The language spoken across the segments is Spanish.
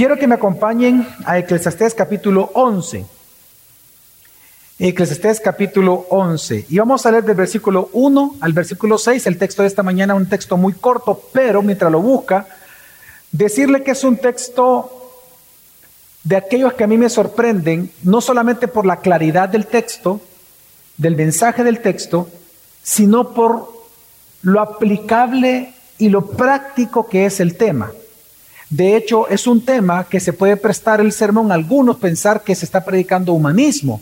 Quiero que me acompañen a Eclesiastés capítulo 11. Eclesiastés capítulo 11. Y vamos a leer del versículo 1 al versículo 6. El texto de esta mañana un texto muy corto, pero mientras lo busca, decirle que es un texto de aquellos que a mí me sorprenden, no solamente por la claridad del texto, del mensaje del texto, sino por lo aplicable y lo práctico que es el tema. De hecho, es un tema que se puede prestar el sermón a algunos pensar que se está predicando humanismo,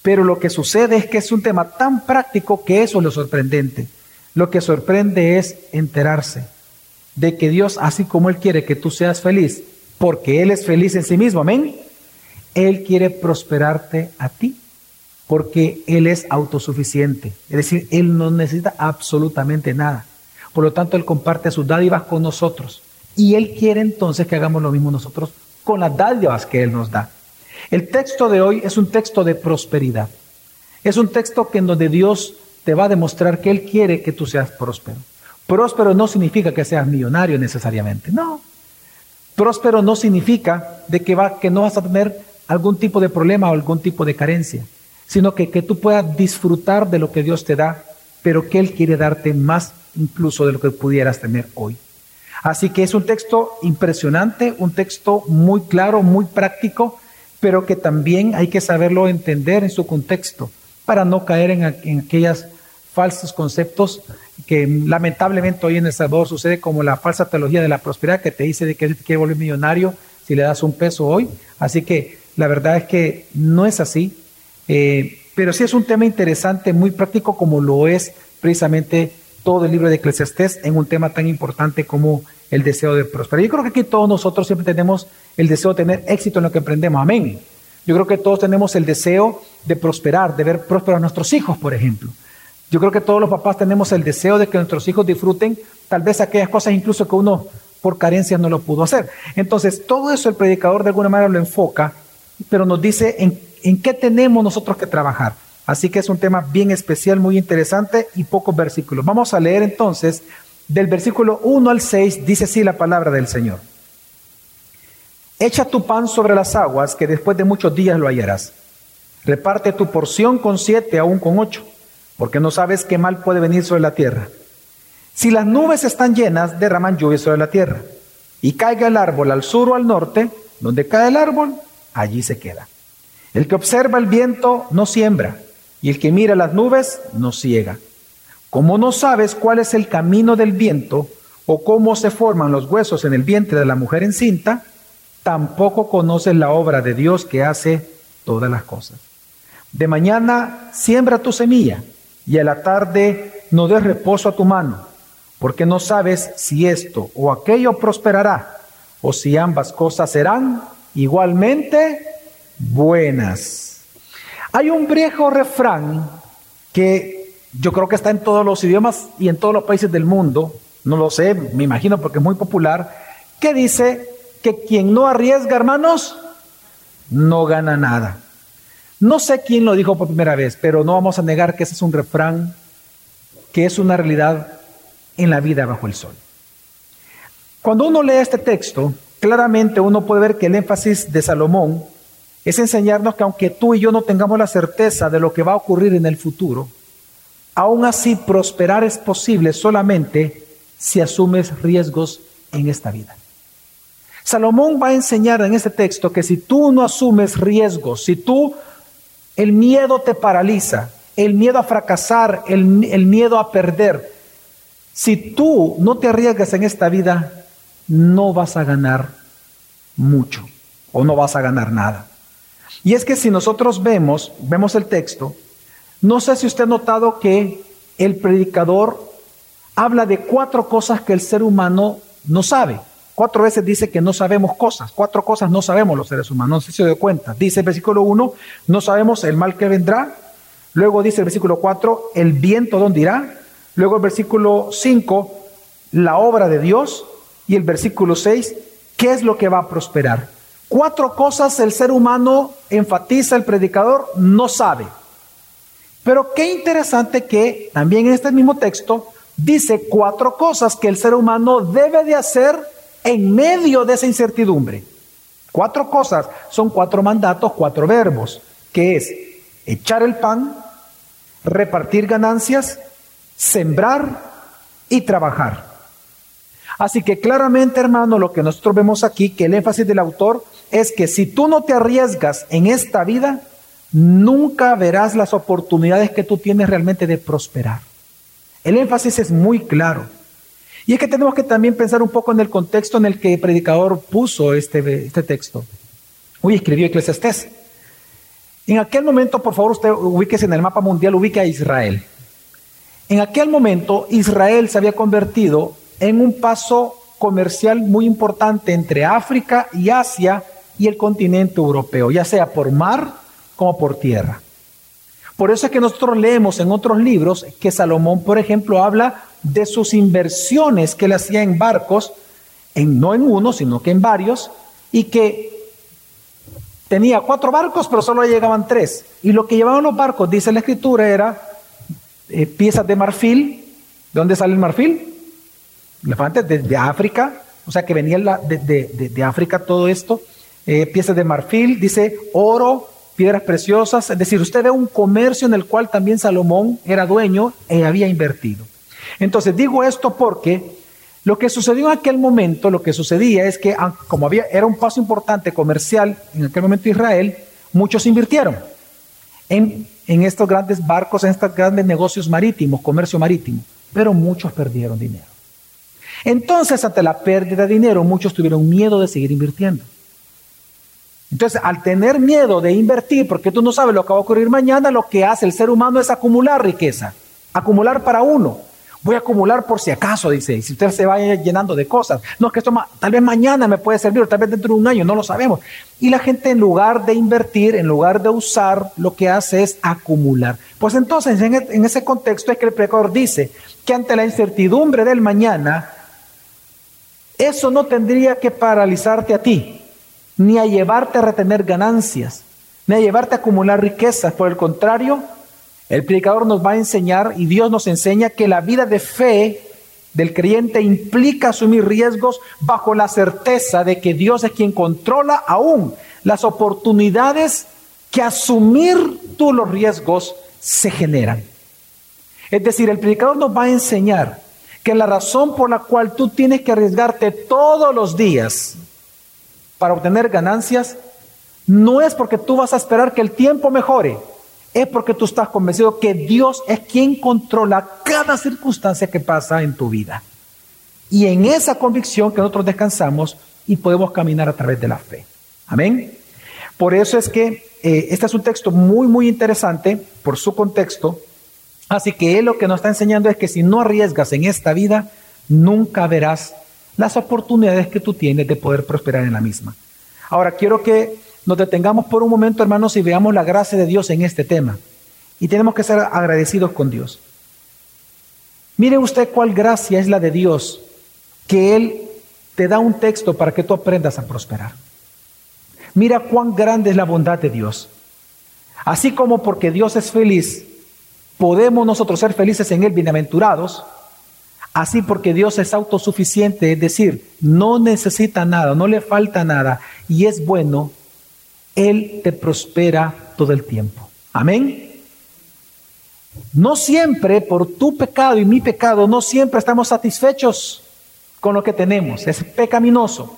pero lo que sucede es que es un tema tan práctico que eso es lo sorprendente. Lo que sorprende es enterarse de que Dios, así como Él quiere que tú seas feliz, porque Él es feliz en sí mismo, amén, Él quiere prosperarte a ti, porque Él es autosuficiente. Es decir, Él no necesita absolutamente nada. Por lo tanto, Él comparte sus dádivas con nosotros. Y Él quiere entonces que hagamos lo mismo nosotros con las dádivas que Él nos da. El texto de hoy es un texto de prosperidad. Es un texto que en donde Dios te va a demostrar que Él quiere que tú seas próspero. Próspero no significa que seas millonario necesariamente, no. Próspero no significa de que, va, que no vas a tener algún tipo de problema o algún tipo de carencia, sino que, que tú puedas disfrutar de lo que Dios te da, pero que Él quiere darte más incluso de lo que pudieras tener hoy. Así que es un texto impresionante, un texto muy claro, muy práctico, pero que también hay que saberlo entender en su contexto para no caer en, en aquellos falsos conceptos que lamentablemente hoy en El Salvador sucede como la falsa teología de la prosperidad que te dice de que te quiere volver millonario si le das un peso hoy. Así que la verdad es que no es así, eh, pero sí es un tema interesante, muy práctico como lo es precisamente todo el libro de Eclesiastés en un tema tan importante como el deseo de prosperar. Yo creo que aquí todos nosotros siempre tenemos el deseo de tener éxito en lo que emprendemos. Amén. Yo creo que todos tenemos el deseo de prosperar, de ver prósperos a nuestros hijos, por ejemplo. Yo creo que todos los papás tenemos el deseo de que nuestros hijos disfruten tal vez aquellas cosas incluso que uno por carencia no lo pudo hacer. Entonces, todo eso el predicador de alguna manera lo enfoca, pero nos dice en, en qué tenemos nosotros que trabajar. Así que es un tema bien especial, muy interesante y pocos versículos. Vamos a leer entonces del versículo 1 al 6, dice así la palabra del Señor. Echa tu pan sobre las aguas, que después de muchos días lo hallarás. Reparte tu porción con siete, aún con ocho porque no sabes qué mal puede venir sobre la tierra. Si las nubes están llenas, derraman lluvia sobre la tierra. Y caiga el árbol al sur o al norte, donde cae el árbol, allí se queda. El que observa el viento no siembra, y el que mira las nubes no ciega. Como no sabes cuál es el camino del viento, o cómo se forman los huesos en el vientre de la mujer encinta, tampoco conoces la obra de Dios que hace todas las cosas. De mañana siembra tu semilla y a la tarde no des reposo a tu mano, porque no sabes si esto o aquello prosperará, o si ambas cosas serán igualmente buenas. Hay un viejo refrán que yo creo que está en todos los idiomas y en todos los países del mundo, no lo sé, me imagino porque es muy popular, que dice que quien no arriesga, hermanos, no gana nada. No sé quién lo dijo por primera vez, pero no vamos a negar que ese es un refrán que es una realidad en la vida bajo el sol. Cuando uno lee este texto, claramente uno puede ver que el énfasis de Salomón es enseñarnos que aunque tú y yo no tengamos la certeza de lo que va a ocurrir en el futuro, aún así prosperar es posible solamente si asumes riesgos en esta vida. Salomón va a enseñar en este texto que si tú no asumes riesgos, si tú el miedo te paraliza, el miedo a fracasar, el, miedo a perder. Si tú no te arriesgas en esta vida, no vas a ganar mucho o no vas a ganar nada. Y es que si nosotros vemos, vemos el texto, no sé si usted ha notado que el predicador habla de cuatro cosas que el ser humano no sabe. Cuatro veces dice que no sabemos cosas. Cuatro cosas no sabemos los seres humanos. No sé si se dio cuenta. Dice el versículo 1, no sabemos el mal que vendrá. Luego dice el versículo 4, el viento dónde irá. Luego el versículo 5, la obra de Dios. Y el versículo 6, ¿qué es lo que va a prosperar? Cuatro cosas el ser humano, enfatiza el predicador, no sabe. Pero qué interesante que también en este mismo texto dice cuatro cosas que el ser humano debe de hacer en medio de esa incertidumbre. Cuatro cosas son cuatro mandatos, cuatro verbos, que es echar el pan, repartir ganancias, sembrar y trabajar. Así que claramente, hermano, lo que nosotros vemos aquí, que el énfasis del autor es que si tú no te arriesgas en esta vida, nunca verás las oportunidades que tú tienes realmente de prosperar. El énfasis es muy claro. Y es que tenemos que también pensar un poco en el contexto en el que el predicador puso este, este texto. Uy, escribió Eclesiastés. En aquel momento, por favor, usted ubíquese en el mapa mundial, ubique a Israel. En aquel momento, Israel se había convertido en un paso comercial muy importante entre África y Asia y el continente europeo, ya sea por mar como por tierra. Por eso es que nosotros leemos en otros libros que Salomón, por ejemplo, habla de sus inversiones que él hacía en barcos, en, no en uno, sino que en varios, y que tenía cuatro barcos, pero solo llegaban tres. Y lo que llevaban los barcos, dice la escritura, era eh, piezas de marfil. ¿De dónde sale el marfil? Elefantes de, de África, o sea que venía de, de, África todo esto. Eh, piezas de marfil, dice oro, piedras preciosas. Es decir, usted ve un comercio en el cual también Salomón era dueño y había invertido. Entonces digo esto porque lo que sucedió en aquel momento, lo que sucedía es que ah, como había, era un paso importante comercial en aquel momento Israel, muchos invirtieron en, en estos grandes barcos, en estos grandes negocios marítimos, comercio marítimo, pero muchos perdieron dinero. Entonces, ante la pérdida de dinero, muchos tuvieron miedo de seguir invirtiendo. Entonces, al tener miedo de invertir, porque tú no sabes lo que va a ocurrir mañana, lo que hace el ser humano es acumular riqueza, acumular para uno. Voy a acumular por si acaso, dice, y si usted se va llenando de cosas. No, es que esto tal vez mañana me puede servir, o tal vez dentro de un año, no lo sabemos. Y la gente en lugar de invertir, en lugar de usar, lo que hace es acumular. Pues entonces, en, e, ese contexto es que el pecador dice que ante la incertidumbre del mañana, eso no tendría que paralizarte a ti ni a llevarte a retener ganancias, ni a llevarte a acumular riquezas. Por el contrario, el predicador nos va a enseñar y Dios nos enseña que la vida de fe del creyente implica asumir riesgos bajo la certeza de que Dios es quien controla aún las oportunidades que asumir tú los riesgos se generan. Es decir, el predicador nos va a enseñar que la razón por la cual tú tienes que arriesgarte todos los días para obtener ganancias, no es porque tú vas a esperar que el tiempo mejore, es porque tú estás convencido que Dios es quien controla cada circunstancia que pasa en tu vida. Y en esa convicción que nosotros descansamos y podemos caminar a través de la fe. Amén. Por eso es que eh, este es un texto muy, muy interesante por su contexto. Así que él lo que nos está enseñando es que si no arriesgas en esta vida, nunca verás las oportunidades que tú tienes de poder prosperar en la misma. Ahora, quiero que nos detengamos por un momento, hermanos, y veamos la gracia de Dios en este tema. Y tenemos que ser agradecidos con Dios. Mire usted cuál gracia es la de Dios, que Él te da un texto para que tú aprendas a prosperar. Mira cuán grande es la bondad de Dios. Así como porque Dios es feliz, podemos nosotros ser felices en Él, bienaventurados, Así porque Dios es autosuficiente, es decir, no necesita nada, no le falta nada y es bueno, Él te prospera todo el tiempo. Amén. No siempre por tu pecado y mi pecado, no siempre estamos satisfechos con lo que tenemos, es pecaminoso,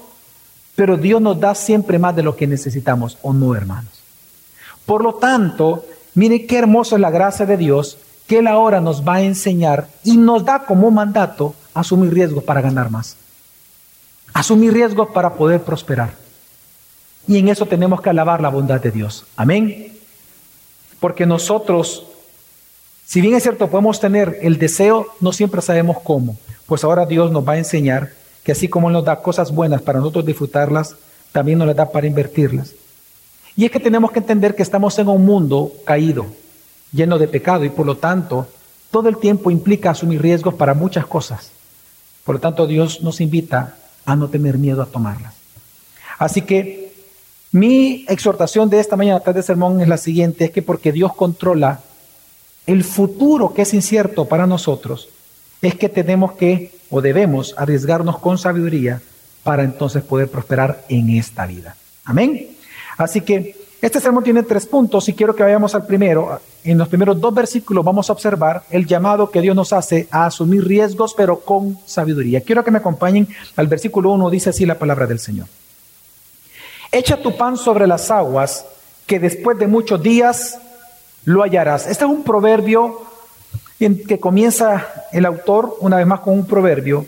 pero Dios nos da siempre más de lo que necesitamos, ¿o no, hermanos? Por lo tanto, mire qué hermoso es la gracia de Dios que Él ahora nos va a enseñar y nos da como mandato asumir riesgos para ganar más. Asumir riesgos para poder prosperar. Y en eso tenemos que alabar la bondad de Dios. Amén. Porque nosotros, si bien es cierto, podemos tener el deseo, no siempre sabemos cómo. Pues ahora Dios nos va a enseñar que así como nos da cosas buenas para nosotros disfrutarlas, también nos las da para invertirlas. Y es que tenemos que entender que estamos en un mundo caído, lleno de pecado y por lo tanto todo el tiempo implica asumir riesgos para muchas cosas. Por lo tanto Dios nos invita a no tener miedo a tomarlas. Así que mi exhortación de esta mañana de sermón es la siguiente, es que porque Dios controla el futuro que es incierto para nosotros, es que tenemos que o debemos arriesgarnos con sabiduría para entonces poder prosperar en esta vida. Amén. Así que este sermón tiene tres puntos y quiero que vayamos al primero. En los primeros dos versículos vamos a observar el llamado que Dios nos hace a asumir riesgos, pero con sabiduría. Quiero que me acompañen al versículo 1, dice así la palabra del Señor. Echa tu pan sobre las aguas, que después de muchos días lo hallarás. Este es un proverbio en que comienza el autor una vez más con un proverbio,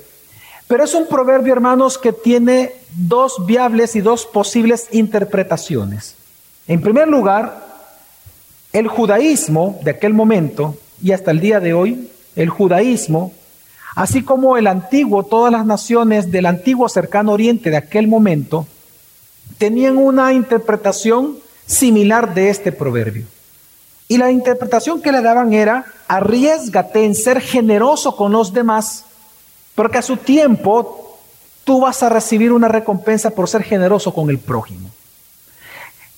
pero es un proverbio, hermanos, que tiene dos viables y dos posibles interpretaciones. En primer lugar, el judaísmo de aquel momento y hasta el día de hoy, el judaísmo, así como el antiguo, todas las naciones del antiguo cercano oriente de aquel momento, tenían una interpretación similar de este proverbio. Y la interpretación que le daban era, arriesgate en ser generoso con los demás, porque a su tiempo tú vas a recibir una recompensa por ser generoso con el prójimo.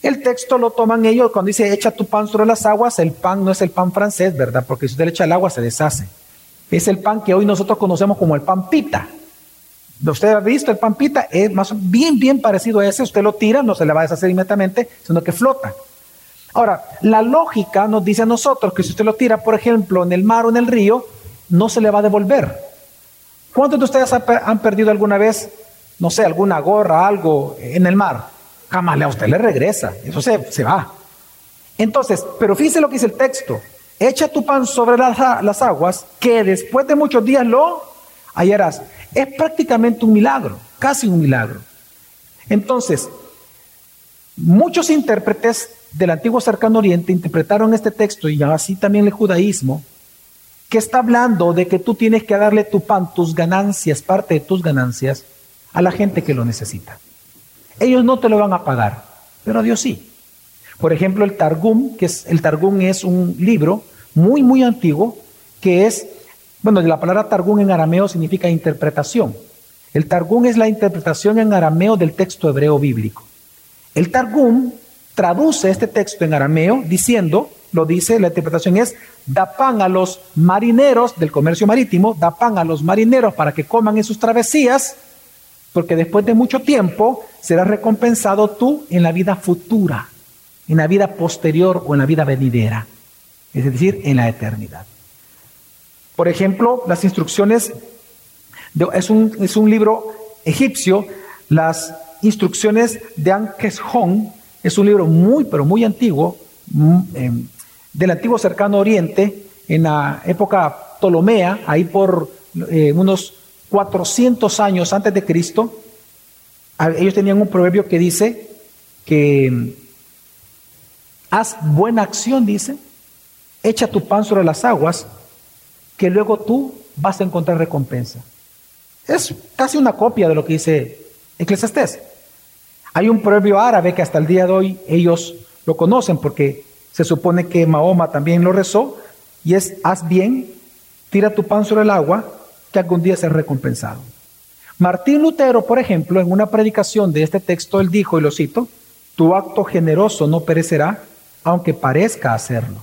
El texto lo toman ellos cuando dice echa tu pan sobre las aguas. El pan no es el pan francés, ¿verdad? Porque si usted le echa el agua se deshace. Es el pan que hoy nosotros conocemos como el pan pita. Usted ha visto el pan pita, es más bien, bien parecido a ese. Usted lo tira, no se le va a deshacer inmediatamente, sino que flota. Ahora, la lógica nos dice a nosotros que si usted lo tira, por ejemplo, en el mar o en el río, no se le va a devolver. ¿Cuántos de ustedes han perdido alguna vez, no sé, alguna gorra, algo en el mar? Jamás a usted le regresa, eso se, se va. Entonces, pero fíjese lo que dice el texto, echa tu pan sobre las, las aguas, que después de muchos días lo hallarás. Es prácticamente un milagro, casi un milagro. Entonces, muchos intérpretes del antiguo cercano oriente interpretaron este texto y así también el judaísmo, que está hablando de que tú tienes que darle tu pan, tus ganancias, parte de tus ganancias, a la gente que lo necesita. Ellos no te lo van a pagar, pero Dios sí. Por ejemplo, el Targum, que es el Targum es un libro muy muy antiguo que es bueno, la palabra Targum en arameo significa interpretación. El Targum es la interpretación en arameo del texto hebreo bíblico. El Targum traduce este texto en arameo diciendo, lo dice, la interpretación es, da pan a los marineros del comercio marítimo, da pan a los marineros para que coman en sus travesías, porque después de mucho tiempo serás recompensado tú en la vida futura, en la vida posterior o en la vida venidera, es decir, en la eternidad. Por ejemplo, las instrucciones, es, un, es, un, libro egipcio, las instrucciones de Ankeshon, es un libro muy, pero muy antiguo, mm, em, del antiguo cercano oriente, en la época Ptolomea, ahí por eh, unos 400 años antes de Cristo, ellos tenían un proverbio que dice que mm, haz buena acción, dice, echa tu pan sobre las aguas, que luego tú vas a encontrar recompensa. Es casi una copia de lo que dice Eclesiastés. Hay un proverbio árabe que hasta el día de hoy ellos lo conocen porque se supone que Mahoma también lo rezó y es haz bien, tira tu pan sobre el agua que algún día será recompensado. Martín Lutero, por ejemplo, en una predicación de este texto, él dijo, y lo cito, tu acto generoso no perecerá, aunque parezca hacerlo.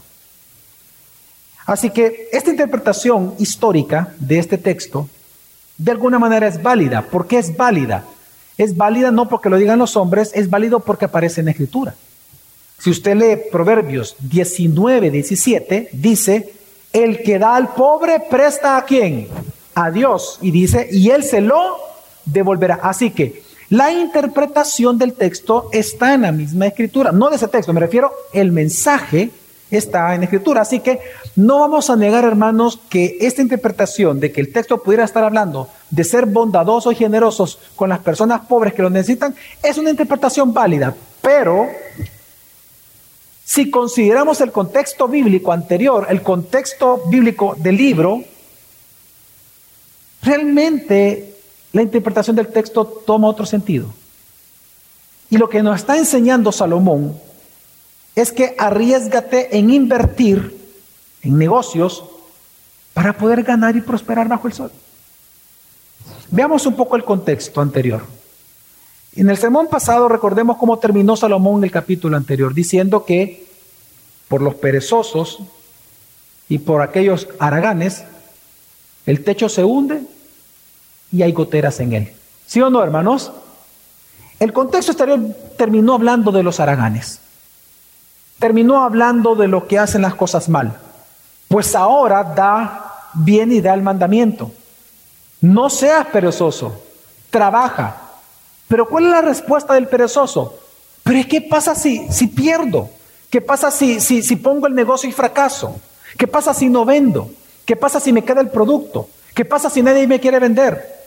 Así que esta interpretación histórica de este texto, de alguna manera es válida. ¿Por qué es válida? Es válida no porque lo digan los hombres, es válido porque aparece en la Escritura. Si usted lee Proverbios 19, 17, dice, el que da al pobre presta a quién? A Dios y dice, y Él se lo devolverá. Así que la interpretación del texto está en la misma escritura, no de ese texto, me refiero, el mensaje está en escritura. Así que no vamos a negar, hermanos, que esta interpretación de que el texto pudiera estar hablando de ser bondadosos y generosos con las personas pobres que lo necesitan, es una interpretación válida. Pero si consideramos el contexto bíblico anterior, el contexto bíblico del libro, realmente la interpretación del texto toma otro sentido. Y lo que nos está enseñando Salomón es que arriesgate en invertir en negocios para poder ganar y prosperar bajo el sol. Veamos un poco el contexto anterior. En el sermón pasado recordemos cómo terminó Salomón el capítulo anterior, diciendo que por los perezosos y por aquellos haraganes el techo se hunde y hay goteras en él. ¿Sí o no, hermanos? El contexto exterior terminó hablando de los haraganes. Terminó hablando de lo que hacen las cosas mal. Pues ahora da bien y da el mandamiento. No seas perezoso, trabaja. Pero ¿cuál es la respuesta del perezoso? Pero ¿qué pasa si, si pierdo? ¿Qué pasa si, si, si pongo el negocio y fracaso? ¿Qué pasa si no vendo? ¿Qué pasa si me queda el producto? ¿Qué pasa si nadie me quiere vender?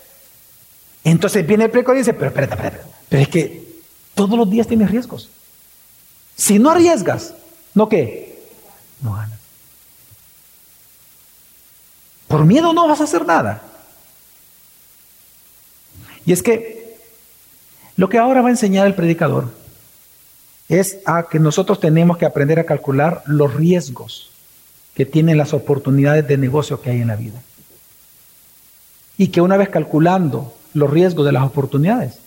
Entonces viene el preco y dice, pero espérate, espérate, pero es que todos los días tienes riesgos. Si no arriesgas, ¿no qué? No ganas. Por miedo no vas a hacer nada. Y es que lo que ahora va a enseñar el predicador es a que nosotros tenemos que aprender a calcular los riesgos que tienen las oportunidades de negocio que hay en la vida. Y que una vez calculando los riesgos de las oportunidades,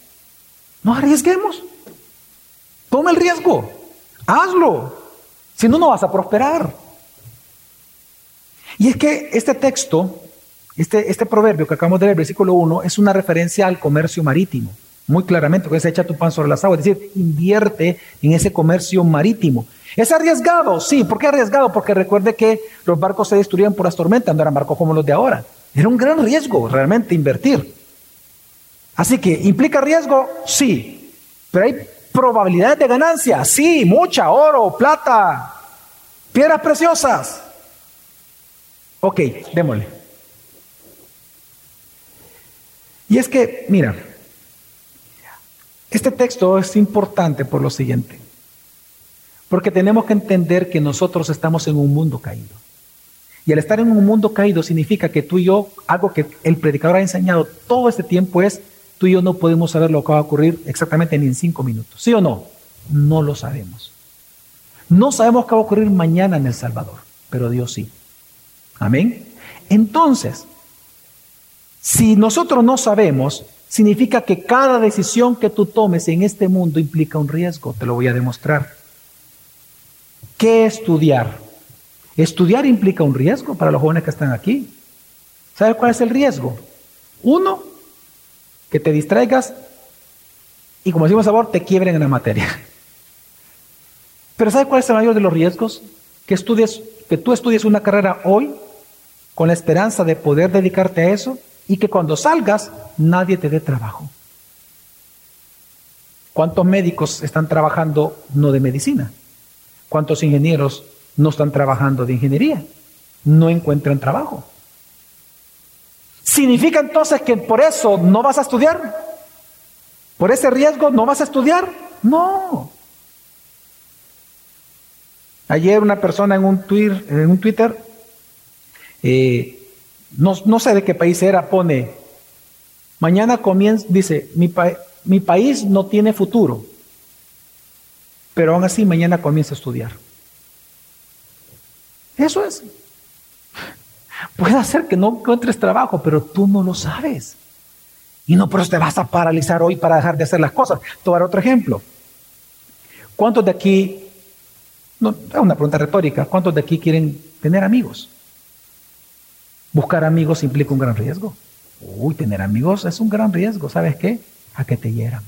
no arriesguemos. Toma el riesgo. Hazlo. Si no, no vas a prosperar. Y es que este texto, este, este proverbio que acabamos de leer, versículo 1, es una referencia al comercio marítimo. Muy claramente, porque se echa tu pan sobre las aguas. Es decir, invierte en ese comercio marítimo. ¿Es arriesgado? Sí. ¿Por qué arriesgado? Porque recuerde que los barcos se destruían por las tormentas, no eran barcos como los de ahora. Era un gran riesgo realmente invertir. Así que, ¿implica riesgo? Sí. Pero hay probabilidades de ganancia. Sí, mucha, oro, plata, piedras preciosas. Ok, démosle. Y es que, mira, este texto es importante por lo siguiente. Porque tenemos que entender que nosotros estamos en un mundo caído. Y al estar en un mundo caído significa que tú y yo, algo que el predicador ha enseñado todo este tiempo es, tú y yo no podemos saber lo que va a ocurrir exactamente ni en cinco minutos. ¿Sí o no? No lo sabemos. No sabemos qué va a ocurrir mañana en El Salvador, pero Dios sí. Amén. Entonces, si nosotros no sabemos, significa que cada decisión que tú tomes en este mundo implica un riesgo. Te lo voy a demostrar. ¿Qué estudiar? Estudiar implica un riesgo para los jóvenes que están aquí. ¿Sabes cuál es el riesgo? Uno, que te distraigas y como decimos a favor, te quiebren en la materia. Pero ¿sabes cuál es el mayor de los riesgos? Que estudies, que tú estudies una carrera hoy con la esperanza de poder dedicarte a eso y que cuando salgas nadie te dé trabajo. ¿Cuántos médicos están trabajando no de medicina? ¿Cuántos ingenieros no están trabajando de ingeniería? No encuentran trabajo. ¿Significa entonces que por eso no vas a estudiar? ¿Por ese riesgo no vas a estudiar? No. Ayer una persona en un, Twitter, en un Twitter eh, no, sé de qué país era, pone, mañana comienza, dice, mi, mi país no tiene futuro, pero aún así mañana comienza a estudiar. Eso es. Puede ser que no encuentres trabajo, pero tú no lo sabes. Y no por eso te vas a paralizar hoy para dejar de hacer las cosas. Dar otro ejemplo. ¿Cuántos de aquí, no, es una pregunta retórica, ¿cuántos de aquí quieren tener amigos? Buscar amigos implica un gran riesgo. Uy, tener amigos es un gran riesgo, ¿sabes qué? A que te hieran.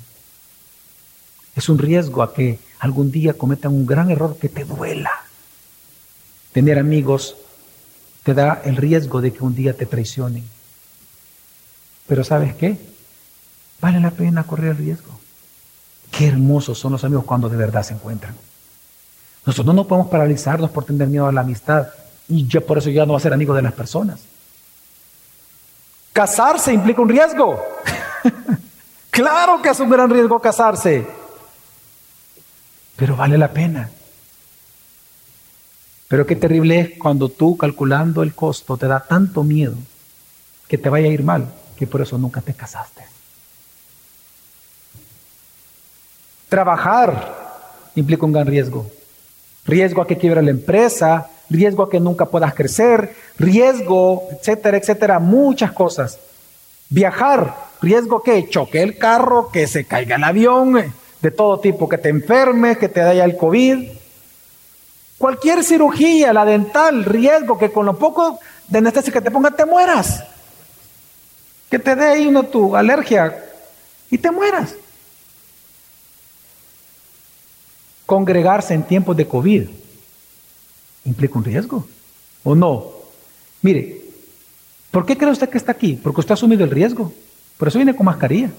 Es un riesgo a que algún día cometan un gran error que te duela. Tener amigos te da el riesgo de que un día te traicionen. Pero ¿sabes qué? Vale la pena correr el riesgo. Qué hermosos son los amigos cuando de verdad se encuentran. Nosotros no podemos paralizarnos por tener miedo a la amistad y yo por eso ya no voy a ser amigo de las personas. Casarse implica un riesgo. claro que es un gran riesgo casarse. Pero vale la pena. Pero qué terrible es cuando tú calculando el costo te da tanto miedo que te vaya a ir mal, que por eso nunca te casaste. Trabajar implica un gran riesgo. Riesgo a que quiebre la empresa, riesgo a que nunca puedas crecer, riesgo, etcétera, etcétera, muchas cosas. Viajar, riesgo que choque el carro, que se caiga el avión, eh, de todo tipo, que te enfermes, que te dé el COVID. Cualquier cirugía, la dental, riesgo que con lo poco de anestesia que te ponga te mueras. Que te dé ahí una tu alergia y te mueras. Congregarse en tiempos de COVID implica un riesgo, ¿o no? Mire, ¿por qué cree usted que está aquí? Porque usted ha asumido el riesgo. Por eso viene con mascarilla.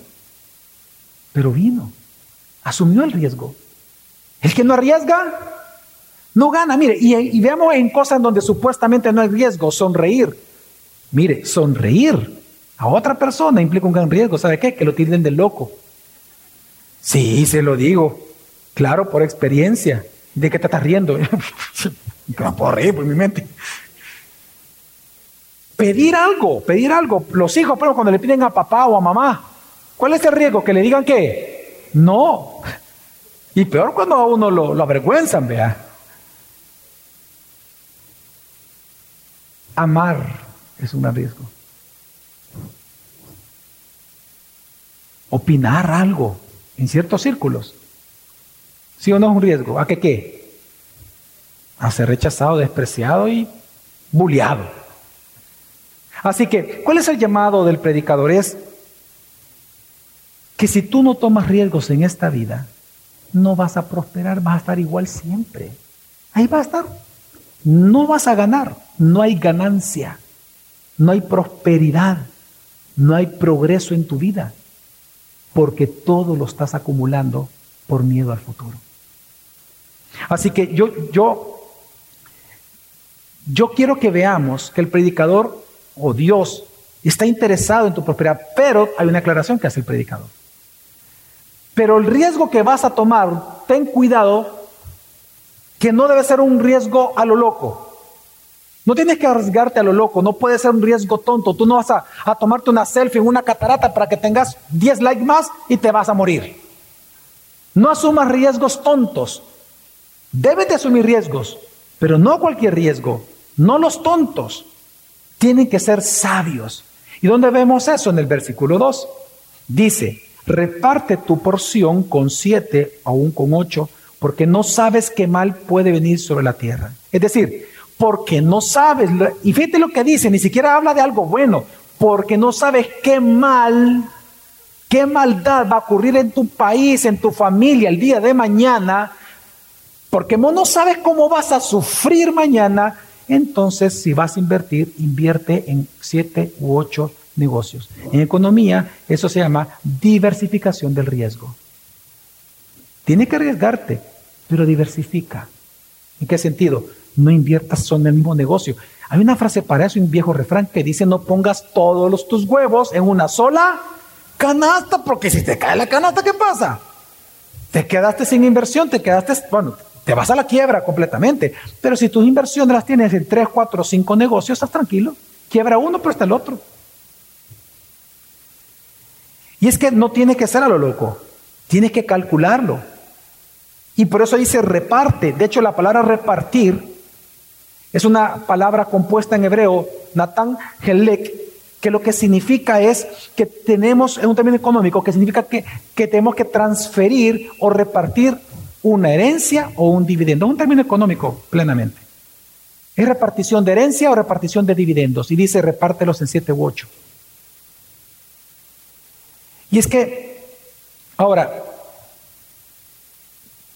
Pero vino, asumió el riesgo. El que no arriesga, no gana. Mire, y, veamos en cosas donde supuestamente no hay riesgo, sonreír. Mire, sonreír a otra persona implica un gran riesgo. ¿Sabe qué? Que lo tilden de loco. Sí, se lo digo. Claro, por experiencia. ¿De qué te estás riendo? no puedo reír por mi mente. Pedir algo, pedir algo. Los hijos, pero cuando le piden a papá o a mamá, ¿cuál es el riesgo? Que le digan que no. Y peor cuando a uno lo, avergüenzan, vea. Amar es un riesgo. Opinar algo en ciertos círculos. ¿Sí o no es un riesgo? ¿A qué qué? A ser rechazado, despreciado y bulleado. Así que, ¿cuál es el llamado del predicador? Es que si tú no tomas riesgos en esta vida, no vas a prosperar, vas a estar igual siempre. Ahí va a estar. No vas a ganar, no hay ganancia, no hay prosperidad, no hay progreso en tu vida porque todo lo estás acumulando por miedo al futuro. Así que yo, yo, yo quiero que veamos que el predicador o Dios está interesado en tu prosperidad, pero hay una aclaración que hace el predicador. Pero el riesgo que vas a tomar, ten cuidado que no debe ser un riesgo a lo loco. No tienes que arriesgarte a lo loco, no puede ser un riesgo tonto. Tú no vas a, tomarte una selfie en una catarata para que tengas 10 likes más y te vas a morir. No asumas riesgos tontos. Debes de asumir riesgos, pero no cualquier riesgo, no los tontos. Tienen que ser sabios. ¿Y dónde vemos eso? En el versículo 2. Dice, reparte tu porción con siete, aún con ocho, porque no sabes qué mal puede venir sobre la tierra. Es decir, porque no sabes, y fíjate lo que dice, ni siquiera habla de algo bueno, porque no sabes qué mal, qué maldad va a ocurrir en tu país, en tu familia el día de mañana, porque no sabes cómo vas a sufrir mañana, entonces si vas a invertir, invierte en siete u ocho negocios. En economía eso se llama diversificación del riesgo. Tiene que arriesgarte, pero diversifica. ¿En qué sentido? no inviertas son el mismo negocio. Hay una frase para eso, un viejo refrán que dice no pongas todos tus huevos en una sola canasta, porque si te cae la canasta, ¿qué pasa? Te quedaste sin inversión, te quedaste, bueno, te vas a la quiebra completamente. Pero si tus inversiones las tienes en 3, 4, 5 negocios, estás tranquilo. Quiebra uno, pero está el otro. Y es que no tiene que ser a lo loco, tienes que calcularlo. Y por eso dice reparte. De hecho, la palabra repartir es una palabra compuesta en hebreo, Natán Helek, que lo que significa es que tenemos, en un término económico, que significa que, que tenemos que transferir o repartir una herencia o un dividendo. Es un término económico plenamente. Es repartición de herencia o repartición de dividendos. Y dice repártelos en siete u ocho. Y es que, ahora,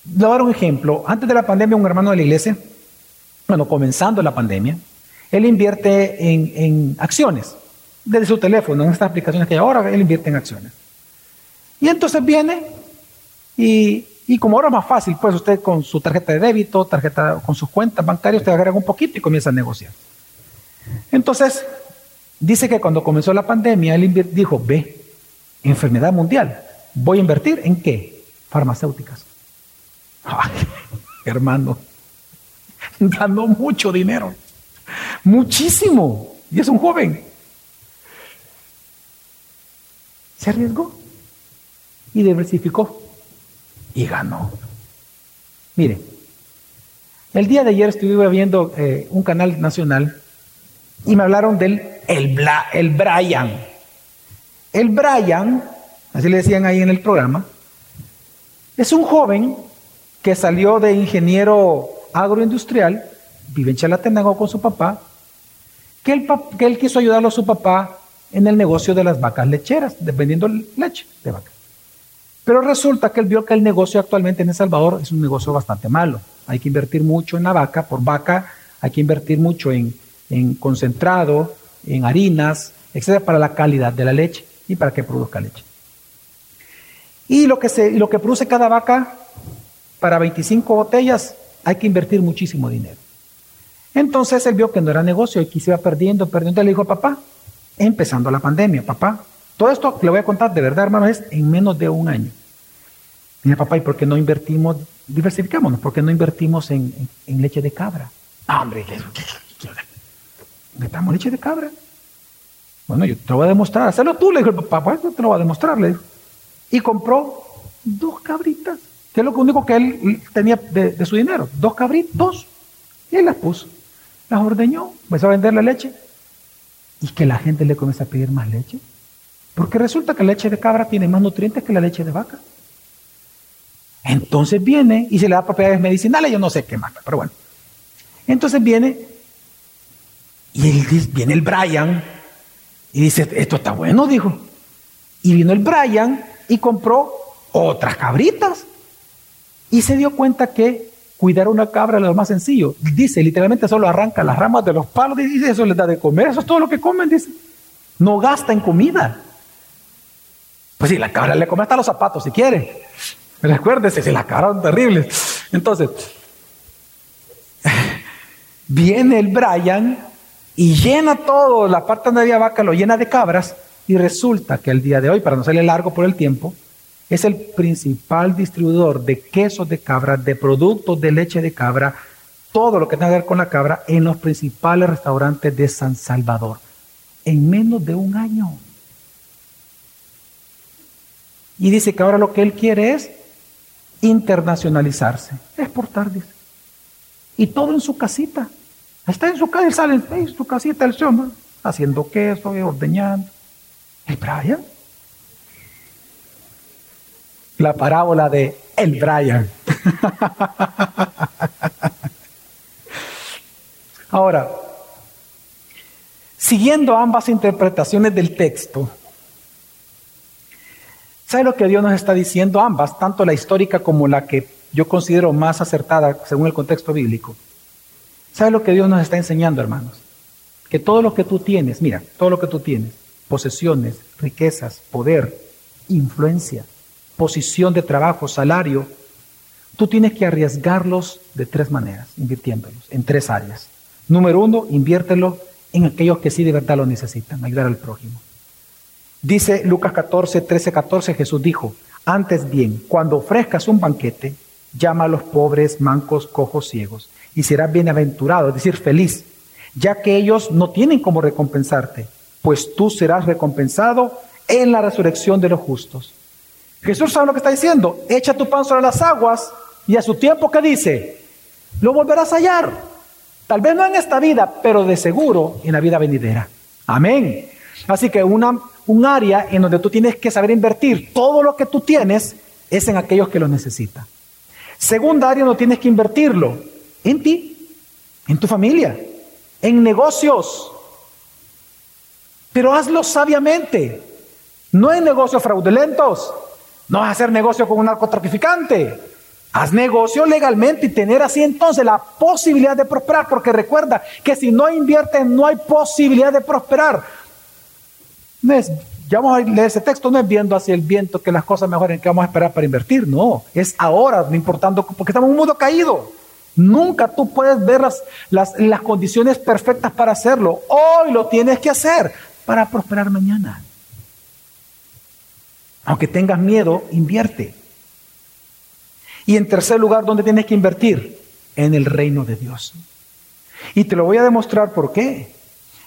le voy a dar un ejemplo. Antes de la pandemia, un hermano de la iglesia bueno, comenzando la pandemia, él invierte en, acciones desde su teléfono, en estas aplicaciones que hay ahora, él invierte en acciones. Y entonces viene y, como ahora es más fácil, pues usted con su tarjeta de débito, tarjeta con sus cuentas bancarias, usted agrega un poquito y comienza a negociar. Entonces, dice que cuando comenzó la pandemia, él dijo, ve, enfermedad mundial, voy a invertir en qué? Farmacéuticas. Hermano, ganó mucho dinero. Muchísimo. Y es un joven. Se arriesgó y diversificó y ganó. Mire, el día de ayer estuve viendo eh, un canal nacional y me hablaron del el, el Brian. El Brian, así le decían ahí en el programa, es un joven que salió de ingeniero agroindustrial, vive en Chalatenango con su papá, que él, que él quiso ayudarlo a su papá en el negocio de las vacas lecheras, vendiendo leche de vaca. Pero resulta que él vio que el negocio actualmente en El Salvador es un negocio bastante malo. Hay que invertir mucho en la vaca, por vaca hay que invertir mucho en, concentrado, en harinas, etcétera, para la calidad de la leche y para que produzca leche. Y lo que, se, lo que produce cada vaca para 25 botellas hay que invertir muchísimo dinero. Entonces él vio que no era negocio y que se iba perdiendo, perdiendo. le dijo, papá, empezando la pandemia, papá, todo esto le voy a contar de verdad, hermano, es en menos de un año. Mira, papá, ¿y por qué no invertimos, diversificámonos, por qué no invertimos en, leche de cabra? Ah, hombre, ¿necesitamos leche de cabra? Bueno, yo te lo voy a demostrar, hazlo tú, le dijo, papá, yo te lo voy a demostrar, le. Y compró dos cabritas, que es lo único que él tenía de, de su dinero, dos cabritos, y él las puso, las ordeñó, empezó a vender la leche, y que la gente le comienza a pedir más leche. Porque resulta que la leche de cabra tiene más nutrientes que la leche de vaca. Entonces viene y se le da propiedades medicinales, yo no sé qué más, pero bueno. Entonces viene y él, viene el Brian y dice, esto está bueno, dijo. Y vino el Brian y compró otras cabritas. Y se dio cuenta que cuidar una cabra es lo más sencillo. Dice, literalmente solo arranca las ramas de los palos y dice, eso les da de comer, eso es todo lo que comen, dice. No gasta en comida. Pues si la cabra le come hasta los zapatos si quiere. Recuérdese, si la cabra es terrible. Entonces, viene el Brian y llena todo, la parte donde había vaca lo llena de cabras y resulta que el día de hoy, para no serle largo por el tiempo, es el principal distribuidor de quesos de cabra, de productos de leche de cabra, todo lo que tenga que ver con la cabra en los principales restaurantes de San Salvador, en menos de un año. Y dice que ahora lo que él quiere es internacionalizarse, exportar, dice. Y todo en su casita. Está en su casa, él sale en su casita el señor, haciendo queso, ordeñando. El Brian la parábola de el Brian. Ahora, siguiendo ambas interpretaciones del texto, ¿sabe lo que Dios nos está diciendo? Ambas, tanto la histórica como la que yo considero más acertada según el contexto bíblico. ¿Sabe lo que Dios nos está enseñando, hermanos? Que todo lo que tú tienes, mira, todo lo que tú tienes, posesiones, riquezas, poder, influencia, posición de trabajo, salario, tú tienes que arriesgarlos de tres maneras, invirtiéndolos en tres áreas. Número uno, inviértelo en aquellos que sí de verdad lo necesitan, ayudar al prójimo. Dice Lucas 14, 13, 14, Jesús dijo, antes bien, cuando ofrezcas un banquete, llama a los pobres, mancos, cojos, ciegos, y serás bienaventurado, es decir, feliz, ya que ellos no tienen cómo recompensarte, pues tú serás recompensado en la resurrección de los justos. Jesús sabe lo que está diciendo. Echa tu pan sobre las aguas y a su tiempo que dice, lo volverás a hallar. Tal vez no en esta vida, pero de seguro en la vida venidera. Amén. Así que una, un área en donde tú tienes que saber invertir todo lo que tú tienes es en aquellos que lo necesitan. Segunda área donde tienes que invertirlo en ti, en tu familia, en negocios. Pero hazlo sabiamente, no en negocios fraudulentos. No vas a hacer negocio con un narcotraficante. Haz negocio legalmente y tener así entonces la posibilidad de prosperar, porque recuerda que si no inviertes no hay posibilidad de prosperar. No es, ya vamos a leer ese texto, no es viendo hacia el viento que las cosas mejoren, que vamos a esperar para invertir, no, es ahora, no importando, porque estamos en un mundo caído. Nunca tú puedes ver las, las, las condiciones perfectas para hacerlo. Hoy lo tienes que hacer para prosperar mañana. Aunque tengas miedo, invierte. Y en tercer lugar, ¿dónde tienes que invertir? En el reino de Dios. Y te lo voy a demostrar por qué.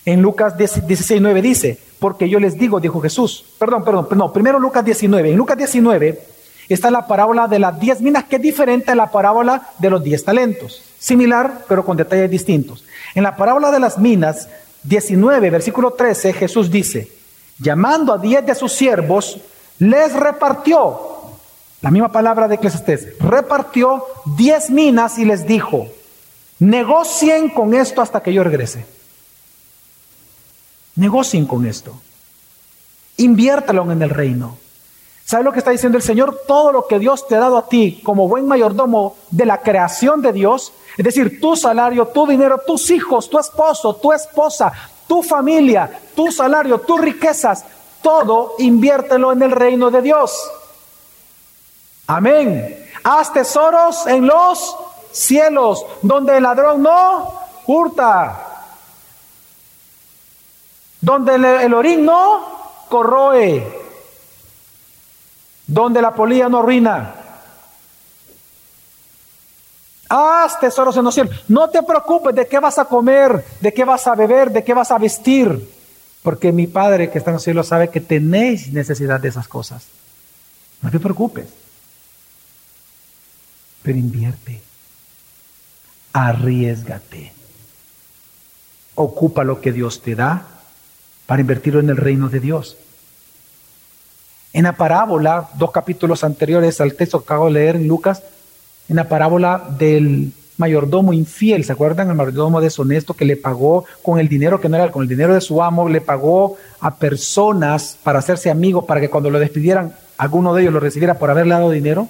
En Lucas 16, 9 dice, porque yo les digo, dijo Jesús, perdón, perdón, no, primero Lucas 19. En Lucas 19 está la parábola de las diez minas, que es diferente a la parábola de los diez talentos. Similar, pero con detalles distintos. En la parábola de las minas, 19, versículo 13, Jesús dice, llamando a diez de sus siervos, les repartió, la misma palabra de Eclesiastés, repartió diez minas y les dijo, negocien con esto hasta que yo regrese. Negocien con esto. Inviértalo en el reino. ¿Sabes lo que está diciendo el Señor? Todo lo que Dios te ha dado a ti como buen mayordomo de la creación de Dios, es decir, tu salario, tu dinero, tus hijos, tu esposo, tu esposa, tu familia, tu salario, tus riquezas, todo inviértelo en el reino de Dios. Amén. Haz tesoros en los cielos, donde el ladrón no hurta, donde el, orín no corroe, donde la polilla no arruina. Haz tesoros en los cielos. No te preocupes de qué vas a comer, de qué vas a beber, de qué vas a vestir. Porque mi Padre que está en los cielos sabe que tenéis necesidad de esas cosas. No te preocupes. Pero invierte. Arriesgate. Ocupa lo que Dios te da para invertirlo en el reino de Dios. En la parábola, dos capítulos anteriores al texto que acabo de leer en Lucas, en la parábola del mayordomo infiel, ¿se acuerdan? El mayordomo deshonesto que le pagó con el dinero que no era con el dinero de su amo, le pagó a personas para hacerse amigos, para que cuando lo despidieran, alguno de ellos lo recibiera por haberle dado dinero.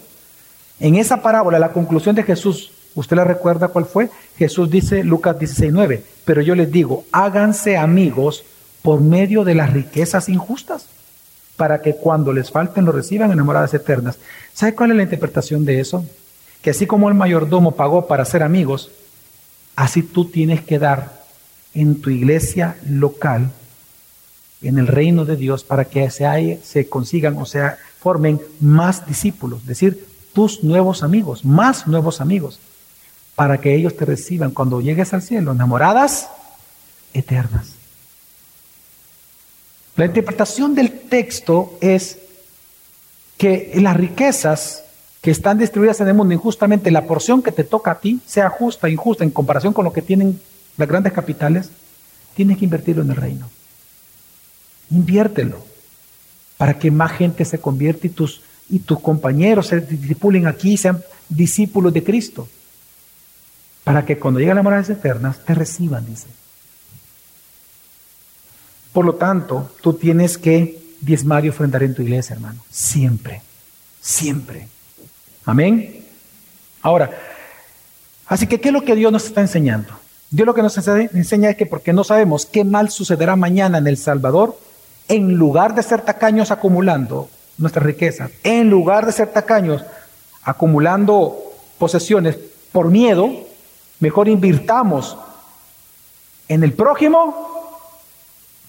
En esa parábola, la conclusión de Jesús, ¿usted la recuerda cuál fue? Jesús dice, Lucas 16:9, pero yo les digo, háganse amigos por medio de las riquezas injustas para que cuando les falten lo reciban enamoradas eternas. ¿Sabe cuál es la interpretación de eso? Que así como el mayordomo pagó para ser amigos, así tú tienes que dar en tu iglesia local, en el reino de Dios, para que se, se consigan o sea, formen más discípulos, es decir, tus nuevos amigos, más nuevos amigos, para que ellos te reciban cuando llegues al cielo, enamoradas eternas. La interpretación del texto es que las riquezas que están distribuidas en el mundo injustamente, la porción que te toca a ti, sea justa, injusta, en comparación con lo que tienen las grandes capitales, tienes que invertirlo en el reino. Inviértelo para que más gente se convierta y tus, y tus compañeros se discipulen aquí, sean discípulos de Cristo. Para que cuando lleguen las morales eternas te reciban, dice. Por lo tanto, tú tienes que diezmar y ofrendar en tu iglesia, hermano. Siempre, siempre. Amén. Ahora, así que, ¿qué es lo que Dios nos está enseñando? Dios lo que nos enseña es que porque no sabemos qué mal sucederá mañana en El Salvador, en lugar de ser tacaños acumulando nuestras riquezas, en lugar de ser tacaños acumulando posesiones por miedo, mejor invirtamos en el prójimo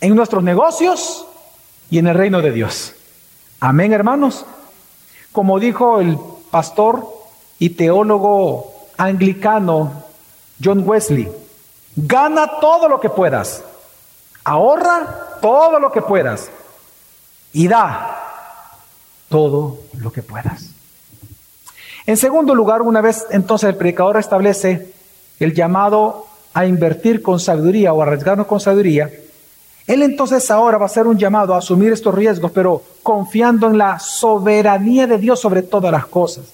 en nuestros negocios y en el reino de Dios. Amén, hermanos. Como dijo el pastor y teólogo anglicano John Wesley, gana todo lo que puedas, ahorra todo lo que puedas y da todo lo que puedas. En segundo lugar, una vez entonces el predicador establece el llamado a invertir con sabiduría o arriesgarnos con sabiduría, él entonces ahora va a hacer un llamado a asumir estos riesgos, pero confiando en la soberanía de Dios sobre todas las cosas.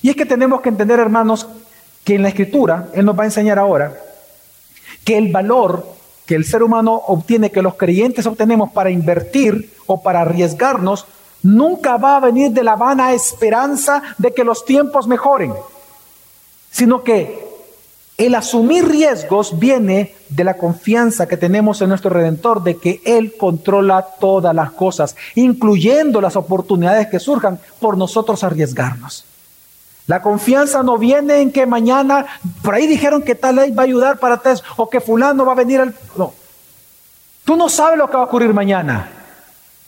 Y es que tenemos que entender, hermanos, que en la escritura, Él nos va a enseñar ahora, que el valor que el ser humano obtiene, que los creyentes obtenemos para invertir o para arriesgarnos, nunca va a venir de la vana esperanza de que los tiempos mejoren, sino que el asumir riesgos viene de la confianza que tenemos en nuestro Redentor de que Él controla todas las cosas, incluyendo las oportunidades que surjan por nosotros arriesgarnos. La confianza no viene en que mañana, por ahí dijeron que tal ley va a ayudar para test o que fulano va a venir al... No. Tú no sabes lo que va a ocurrir mañana,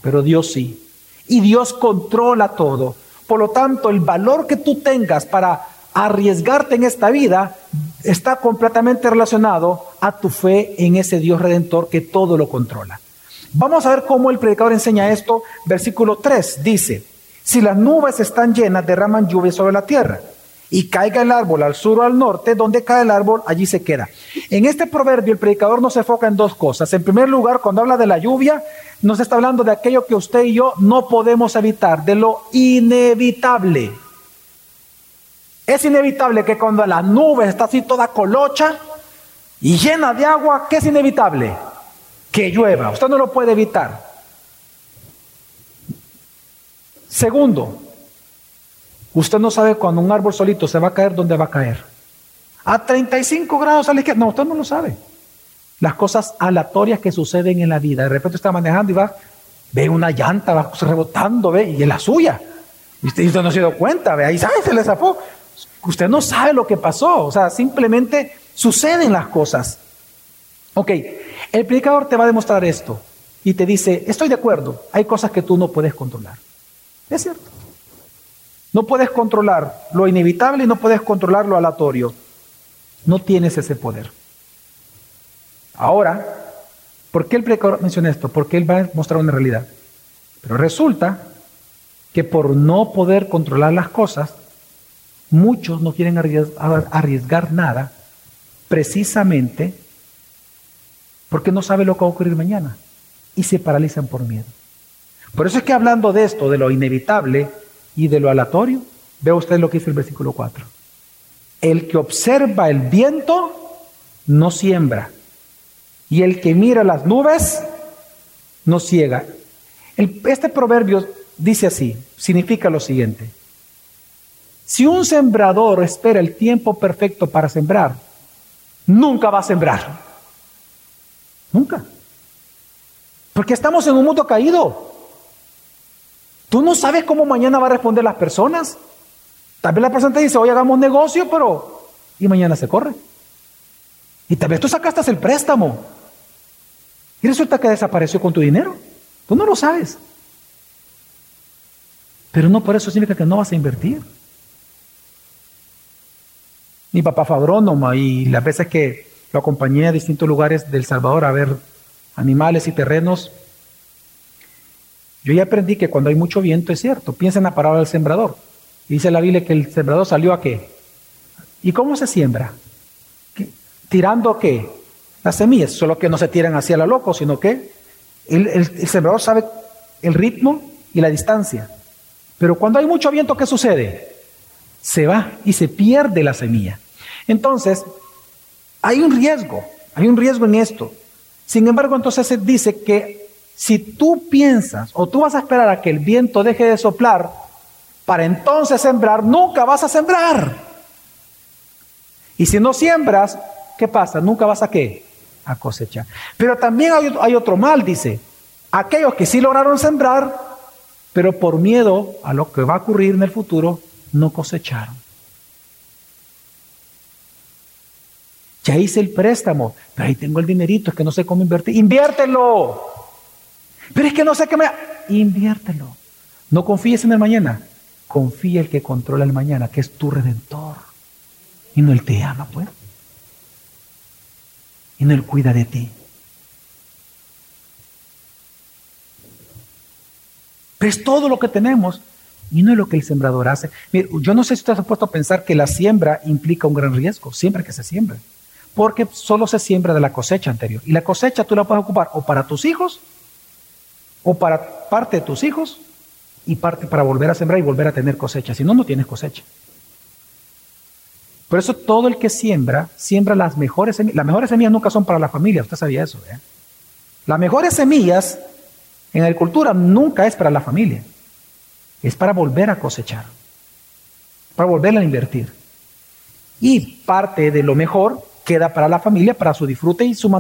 pero Dios sí. Y Dios controla todo. Por lo tanto, el valor que tú tengas para arriesgarte en esta vida está completamente relacionado a tu fe en ese Dios redentor que todo lo controla. Vamos a ver cómo el predicador enseña esto. Versículo 3 dice, si las nubes están llenas, derraman lluvia sobre la tierra. Y caiga el árbol al sur o al norte, donde cae el árbol, allí se queda. En este proverbio el predicador nos enfoca en dos cosas. En primer lugar, cuando habla de la lluvia, nos está hablando de aquello que usted y yo no podemos evitar, de lo inevitable. Es inevitable que cuando la nube está así toda colocha y llena de agua, ¿qué es inevitable? Que llueva. Usted no lo puede evitar. Segundo, usted no sabe cuando un árbol solito se va a caer, dónde va a caer. A 35 grados a la izquierda. No, usted no lo sabe. Las cosas aleatorias que suceden en la vida. De repente está manejando y va, ve una llanta, va rebotando, ve, y es la suya. Y usted, no se dio cuenta, ve, ahí se le zafó. Usted no sabe lo que pasó. O sea, simplemente suceden las cosas. Ok, el predicador te va a demostrar esto y te dice, estoy de acuerdo, hay cosas que tú no puedes controlar. Es cierto. No puedes controlar lo inevitable y no puedes controlar lo aleatorio. No tienes ese poder. Ahora, ¿por qué el predicador menciona esto? Porque él va a mostrar una realidad. Pero resulta que por no poder controlar las cosas, muchos no quieren arriesgar nada precisamente porque no sabe lo que va a ocurrir mañana y se paralizan por miedo. Por eso es que hablando de esto, de lo inevitable y de lo aleatorio, vea usted lo que dice el versículo 4. El que observa el viento no siembra y el que mira las nubes no ciega. este proverbio dice así, significa lo siguiente. Si un sembrador espera el tiempo perfecto para sembrar, nunca va a sembrar. Nunca. Porque estamos en un mundo caído. Tú no sabes cómo mañana va a responder las personas. Tal vez la persona te dice, hoy hagamos negocio, pero... Y mañana se corre. Y tal vez tú sacaste el préstamo. Y resulta que desapareció con tu dinero. Tú no lo sabes. Pero no por eso significa que no vas a invertir. Mi papá fue y las veces que lo acompañé a distintos lugares del Salvador a ver animales y terrenos, yo ya aprendí que cuando hay mucho viento es cierto. Piensa en la palabra del sembrador. Dice la Biblia que el sembrador salió a qué? ¿Y cómo se siembra? ¿Tirando qué? Las semillas, solo que no se tiran hacia la loco, sino que el, el sembrador sabe el ritmo y la distancia. Pero cuando hay mucho viento, ¿qué sucede? Se va y se pierde la semilla. Entonces, hay un riesgo, hay un riesgo en esto. Sin embargo, entonces se dice que si tú piensas o tú vas a esperar a que el viento deje de soplar para entonces sembrar, nunca vas a sembrar. Y si no siembras, ¿qué pasa? Nunca vas a qué? A cosechar. Pero también hay, hay otro mal, dice. Aquellos que sí lograron sembrar, pero por miedo a lo que va a ocurrir en el futuro, no cosecharon. Ya hice el préstamo, pero ahí tengo el dinerito, es que no sé cómo invertir. Inviértelo. Pero es que no sé qué me... Inviértelo. No confíes en el mañana. Confía el que controla el mañana, que es tu redentor. Y no él te ama, pues. Y no él cuida de ti. Pero es todo lo que tenemos y no es lo que el sembrador hace. Mire, yo no sé si usted ha puesto a pensar que la siembra implica un gran riesgo, siempre que se siembra porque solo se siembra de la cosecha anterior. Y la cosecha tú la puedes ocupar o para tus hijos, o para parte de tus hijos, y parte para volver a sembrar y volver a tener cosecha. Si no, no tienes cosecha. Por eso todo el que siembra, siembra las mejores semillas. Las mejores semillas nunca son para la familia, usted sabía eso. ¿eh? Las mejores semillas en agricultura nunca es para la familia, es para volver a cosechar, para volver a invertir. Y parte de lo mejor queda para la familia, para su disfrute y su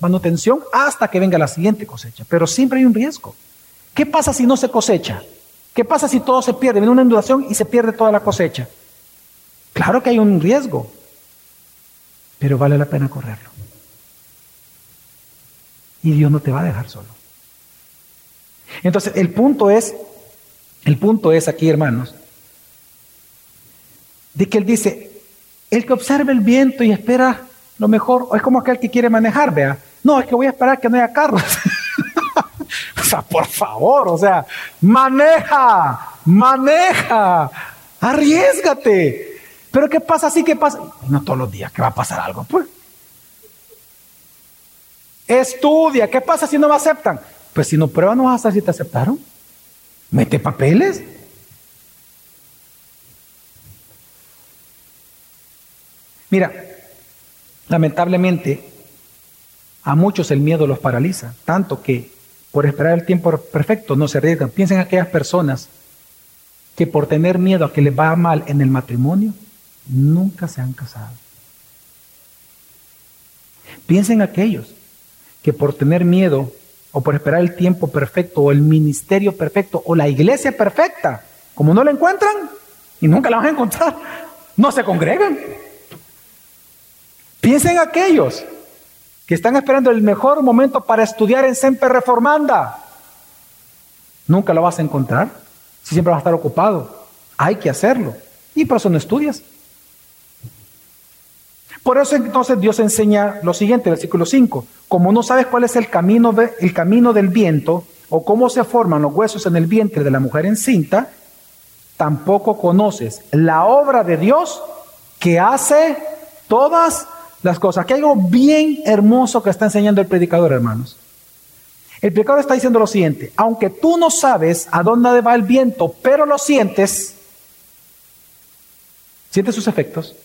manutención hasta que venga la siguiente cosecha. Pero siempre hay un riesgo. ¿Qué pasa si no se cosecha? ¿Qué pasa si todo se pierde? Viene una inundación y se pierde toda la cosecha. Claro que hay un riesgo, pero vale la pena correrlo. Y Dios no te va a dejar solo. Entonces, el punto es, el punto es aquí, hermanos, de que Él dice, el que observa el viento y espera lo mejor, es como aquel que quiere manejar, vea. No, es que voy a esperar que no haya carros. o sea, por favor, o sea, maneja, maneja, arriesgate. Pero ¿qué pasa así? ¿Qué pasa? No todos los días, que va a pasar algo, pues. Estudia, ¿qué pasa si no me aceptan? Pues si no pruebas no vas a saber si te aceptaron. Mete papeles. Mira, lamentablemente a muchos el miedo los paraliza, tanto que por esperar el tiempo perfecto no se arriesgan. Piensen en aquellas personas que por tener miedo a que les vaya mal en el matrimonio, nunca se han casado. Piensen en aquellos que por tener miedo o por esperar el tiempo perfecto o el ministerio perfecto o la iglesia perfecta, como no la encuentran y nunca la van a encontrar, no se congregan. Piensen en aquellos que están esperando el mejor momento para estudiar en Semper Reformanda. Nunca lo vas a encontrar si siempre vas a estar ocupado. Hay que hacerlo. Y por eso no estudias. Por eso entonces Dios enseña lo siguiente, versículo 5. Como no sabes cuál es el camino, el camino del viento o cómo se forman los huesos en el vientre de la mujer encinta, tampoco conoces la obra de Dios que hace todas las cosas. Aquí hay algo bien hermoso que está enseñando el predicador, hermanos. El predicador está diciendo lo siguiente, aunque tú no sabes a dónde va el viento, pero lo sientes, sientes sus efectos,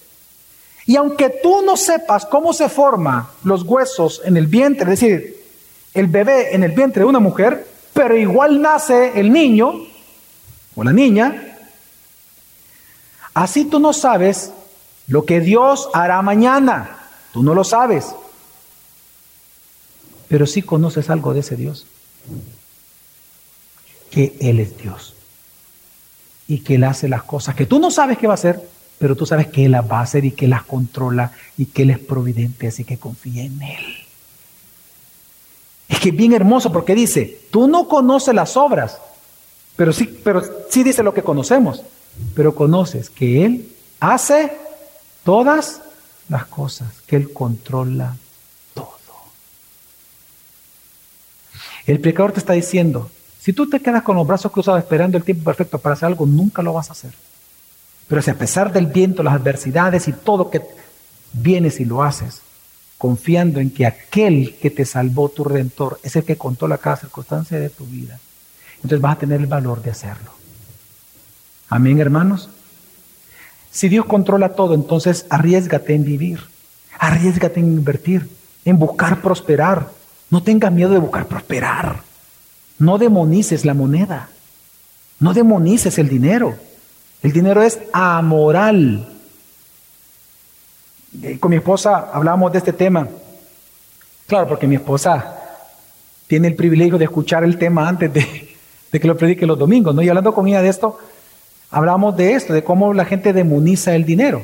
y aunque tú no sepas cómo se forman los huesos en el vientre, es decir, el bebé en el vientre de una mujer, pero igual nace el niño o la niña, así tú no sabes lo que Dios hará mañana. Tú no lo sabes, pero sí conoces algo de ese Dios, que Él es Dios. Y que Él hace las cosas que tú no sabes qué va a hacer, pero tú sabes que Él las va a hacer y que las controla y que Él es providente, así que confía en Él. Es que es bien hermoso porque dice, tú no conoces las obras, pero sí, pero sí dice lo que conocemos, pero conoces que Él hace todas las cosas, que Él controla todo. El pecador te está diciendo, si tú te quedas con los brazos cruzados esperando el tiempo perfecto para hacer algo, nunca lo vas a hacer. Pero si a pesar del viento, las adversidades y todo que vienes y lo haces, confiando en que aquel que te salvó, tu redentor, es el que controla cada circunstancia de tu vida, entonces vas a tener el valor de hacerlo. Amén, hermanos. Si Dios controla todo, entonces arriesgate en vivir, arriesgate en invertir, en buscar prosperar. No tengas miedo de buscar prosperar. No demonices la moneda. No demonices el dinero. El dinero es amoral. Eh, con mi esposa hablábamos de este tema. Claro, porque mi esposa tiene el privilegio de escuchar el tema antes de, que lo predique los domingos, ¿no? Y hablando con ella de esto, hablamos de esto, de cómo la gente demoniza el dinero,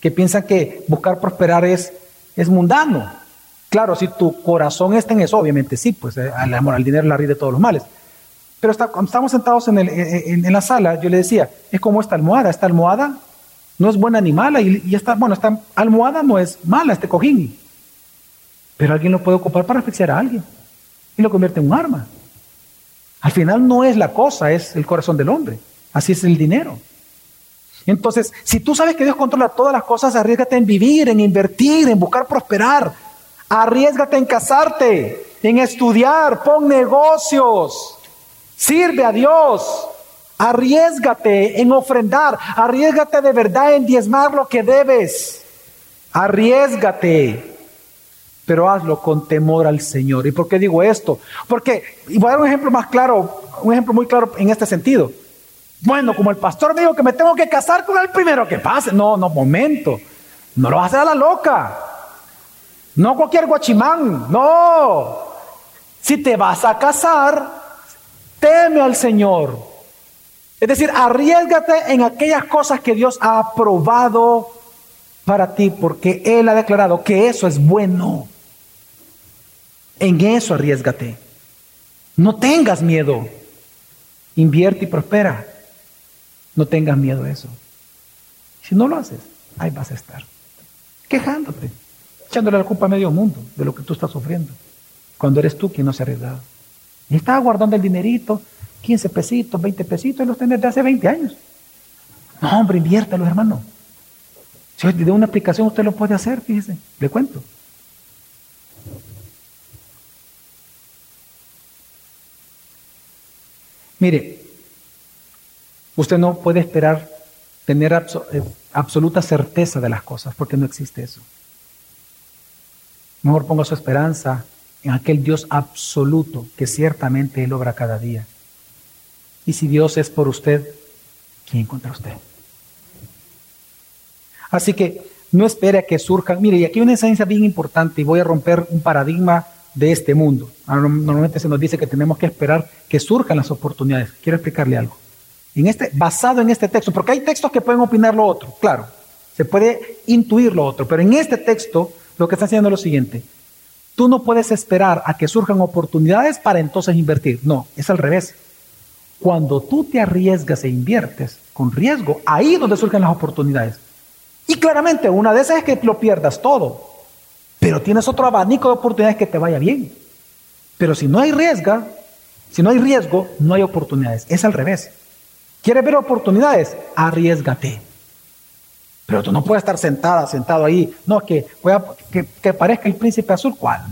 que piensan que buscar prosperar es, es mundano. Claro, si tu corazón está en eso, obviamente sí, pues eh, amor al dinero la raíz de todos los males. Pero cuando estamos sentados en, la sala, yo le decía, es como esta almohada. Esta almohada no es buena ni mala. Y, y bueno, esta almohada no es mala, este cojín. Pero alguien lo puede ocupar para asfixiar a alguien. Y lo convierte en un arma. Al final no es la cosa, es el corazón del hombre. Así es el dinero. Entonces, si tú sabes que Dios controla todas las cosas, arriesgate en vivir, en invertir, en buscar prosperar. Arriesgate en casarte, en estudiar, pon negocios. Sirve a Dios. Arriesgate en ofrendar. Arriesgate de verdad en diezmar lo que debes. Arriesgate. Pero hazlo con temor al Señor. ¿Y por qué digo esto? Porque, y voy a dar un ejemplo más claro, un ejemplo muy claro en este sentido. Bueno, como el pastor me dijo que me tengo que casar con el primero que pase. No, no, momento. No lo vas a hacer a la loca. No cualquier guachimán. No. Si te vas a casar, teme al Señor. Es decir, arriesgate en aquellas cosas que Dios ha aprobado para ti, porque Él ha declarado que eso es bueno. En eso arriesgate. No tengas miedo. Invierte y prospera. No tengas miedo a eso. Si no lo haces, ahí vas a estar. Quejándote, echándole la culpa a medio mundo de lo que tú estás sufriendo. Cuando eres tú quien no se ha arriesgado. Y estaba guardando el dinerito, 15 pesitos, 20 pesitos, y los tenés de hace 20 años. No, hombre, inviértalo, hermano. Si de una aplicación usted lo puede hacer, fíjese, le cuento. Mire, usted no puede esperar tener eh, absoluta certeza de las cosas, porque no existe eso. Mejor ponga su esperanza en aquel Dios absoluto que ciertamente Él obra cada día. Y si Dios es por usted, ¿quién contra usted? Así que no espere a que surjan. Mire, y aquí hay una enseñanza bien importante y voy a romper un paradigma de este mundo. Normalmente se nos dice que tenemos que esperar que surjan las oportunidades. Quiero explicarle algo. En este, basado en este texto, porque hay textos que pueden opinar lo otro, claro, se puede intuir lo otro, pero en este texto lo que está haciendo es lo siguiente. Tú no puedes esperar a que surjan oportunidades para entonces invertir. No, es al revés. Cuando tú te arriesgas e inviertes con riesgo, ahí es donde surgen las oportunidades. Y claramente una de esas es que lo pierdas todo, pero tienes otro abanico de oportunidades que te vaya bien. Pero si no hay riesgo, si no hay riesgo, no hay oportunidades. Es al revés. ¿Quieres ver oportunidades? Arriesgate. Pero tú no puedes estar sentada, sentado ahí. No, que, que parezca el príncipe azul. ¿Cuál?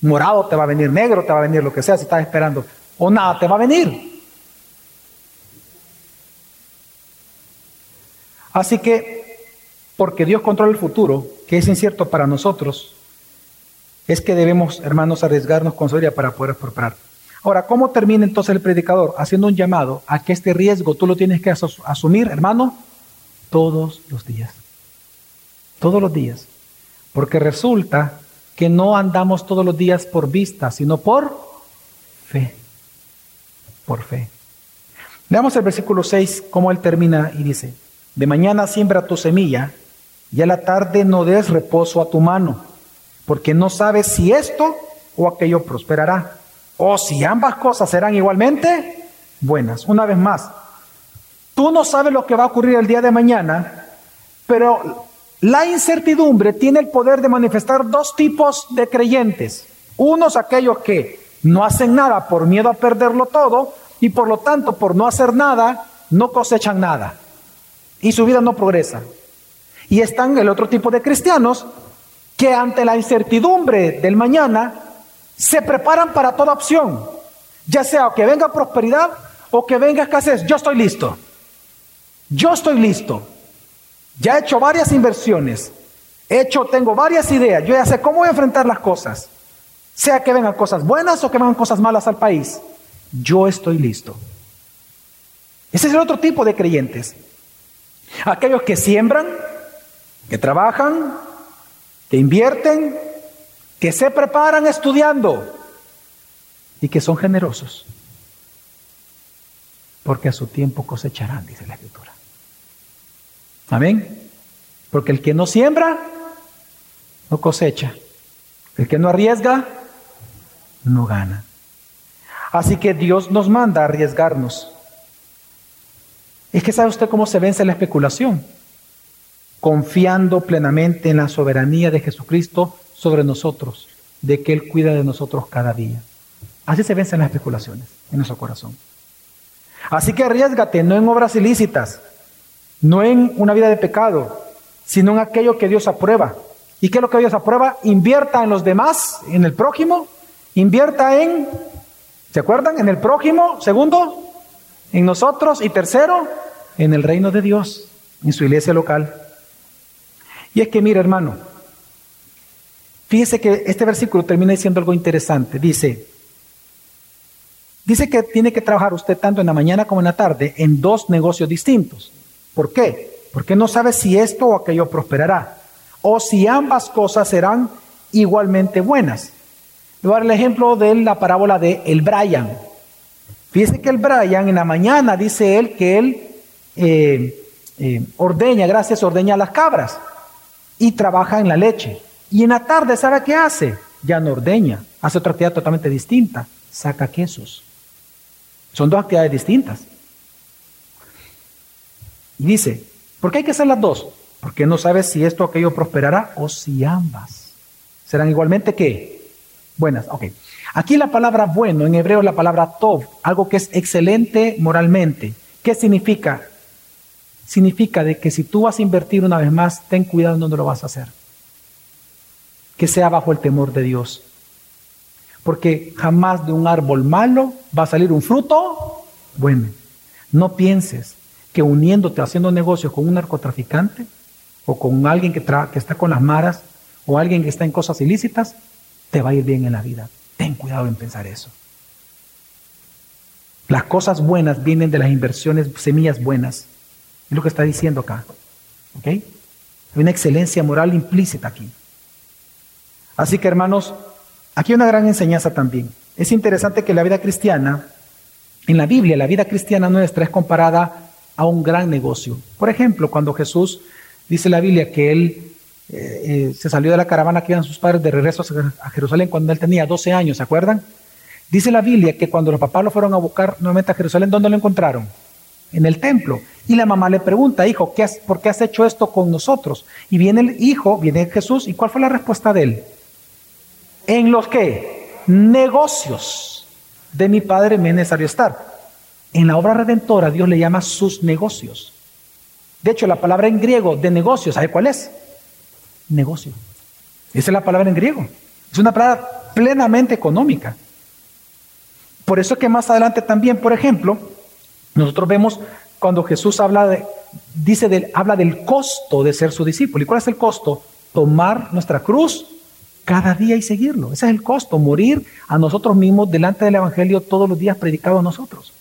Morado te va a venir, negro te va a venir, lo que sea, si estás esperando. O nada te va a venir. Así que, porque Dios controla el futuro, que es incierto para nosotros, es que debemos, hermanos, arriesgarnos con sabiduría para poder prosperar. Ahora, ¿cómo termina entonces el predicador? Haciendo un llamado a que este riesgo tú lo tienes que asumir, hermano, todos los días. Todos los días. Porque resulta que no andamos todos los días por vista, sino por fe. Por fe. Veamos el versículo 6, cómo él termina y dice, de mañana siembra tu semilla y a la tarde no des reposo a tu mano, porque no sabes si esto o aquello prosperará, o si ambas cosas serán igualmente buenas. Una vez más, Tú no sabes lo que va a ocurrir el día de mañana, pero la incertidumbre tiene el poder de manifestar dos tipos de creyentes. Unos aquellos que no hacen nada por miedo a perderlo todo y por lo tanto por no hacer nada no cosechan nada y su vida no progresa. Y están el otro tipo de cristianos que ante la incertidumbre del mañana se preparan para toda opción, ya sea que venga prosperidad o que venga escasez. Yo estoy listo. Yo estoy listo. Ya he hecho varias inversiones. He hecho, tengo varias ideas. Yo ya sé cómo voy a enfrentar las cosas. Sea que vengan cosas buenas o que vengan cosas malas al país. Yo estoy listo. Ese es el otro tipo de creyentes. Aquellos que siembran, que trabajan, que invierten, que se preparan estudiando y que son generosos. Porque a su tiempo cosecharán, dice la Escritura. Amén. Porque el que no siembra, no cosecha. El que no arriesga, no gana. Así que Dios nos manda a arriesgarnos. Es que sabe usted cómo se vence la especulación. Confiando plenamente en la soberanía de Jesucristo sobre nosotros, de que Él cuida de nosotros cada día. Así se vencen las especulaciones en nuestro corazón. Así que arriesgate, no en obras ilícitas, no en una vida de pecado, sino en aquello que Dios aprueba. ¿Y qué es lo que Dios aprueba? Invierta en los demás, en el prójimo, invierta en, ¿se acuerdan? En el prójimo, segundo, en nosotros y tercero, en el reino de Dios, en su iglesia local. Y es que, mire hermano, fíjese que este versículo termina diciendo algo interesante. Dice, dice que tiene que trabajar usted tanto en la mañana como en la tarde en dos negocios distintos. ¿Por qué? Porque no sabe si esto o aquello prosperará, o si ambas cosas serán igualmente buenas. Le voy a dar el ejemplo de la parábola de el Brian. Fíjese que el Brian en la mañana dice él que él eh, eh, ordeña, gracias, ordeña las cabras y trabaja en la leche. Y en la tarde, ¿sabe qué hace? Ya no ordeña, hace otra actividad totalmente distinta, saca quesos. Son dos actividades distintas. Y dice, ¿por qué hay que hacer las dos? Porque no sabes si esto o aquello prosperará o si ambas serán igualmente que buenas. Ok. Aquí la palabra bueno en hebreo la palabra tov, algo que es excelente moralmente. ¿Qué significa? Significa de que si tú vas a invertir una vez más, ten cuidado en dónde lo vas a hacer. Que sea bajo el temor de Dios. Porque jamás de un árbol malo va a salir un fruto bueno. No pienses que uniéndote, haciendo negocios con un narcotraficante o con alguien que, que está con las maras o alguien que está en cosas ilícitas, te va a ir bien en la vida. Ten cuidado en pensar eso. Las cosas buenas vienen de las inversiones, semillas buenas. Es lo que está diciendo acá. ¿Ok? Hay una excelencia moral implícita aquí. Así que hermanos, aquí hay una gran enseñanza también. Es interesante que la vida cristiana, en la Biblia, la vida cristiana nuestra es comparada a un gran negocio. Por ejemplo, cuando Jesús dice la Biblia que él eh, eh, se salió de la caravana que iban sus padres de regreso a Jerusalén cuando él tenía 12 años, ¿se acuerdan? Dice la Biblia que cuando los papás lo fueron a buscar nuevamente a Jerusalén, ¿dónde lo encontraron? En el templo. Y la mamá le pregunta, hijo, ¿qué ¿por qué has hecho esto con nosotros? Y viene el hijo, viene Jesús, ¿y cuál fue la respuesta de él? En los que negocios de mi padre me es necesario estar. En la obra redentora Dios le llama sus negocios. De hecho, la palabra en griego de negocios, ¿sabe cuál es? Negocio. Esa es la palabra en griego. Es una palabra plenamente económica. Por eso que más adelante también, por ejemplo, nosotros vemos cuando Jesús habla de, dice del, habla del costo de ser su discípulo. ¿Y cuál es el costo? Tomar nuestra cruz cada día y seguirlo. Ese es el costo, morir a nosotros mismos delante del Evangelio todos los días predicado a nosotros.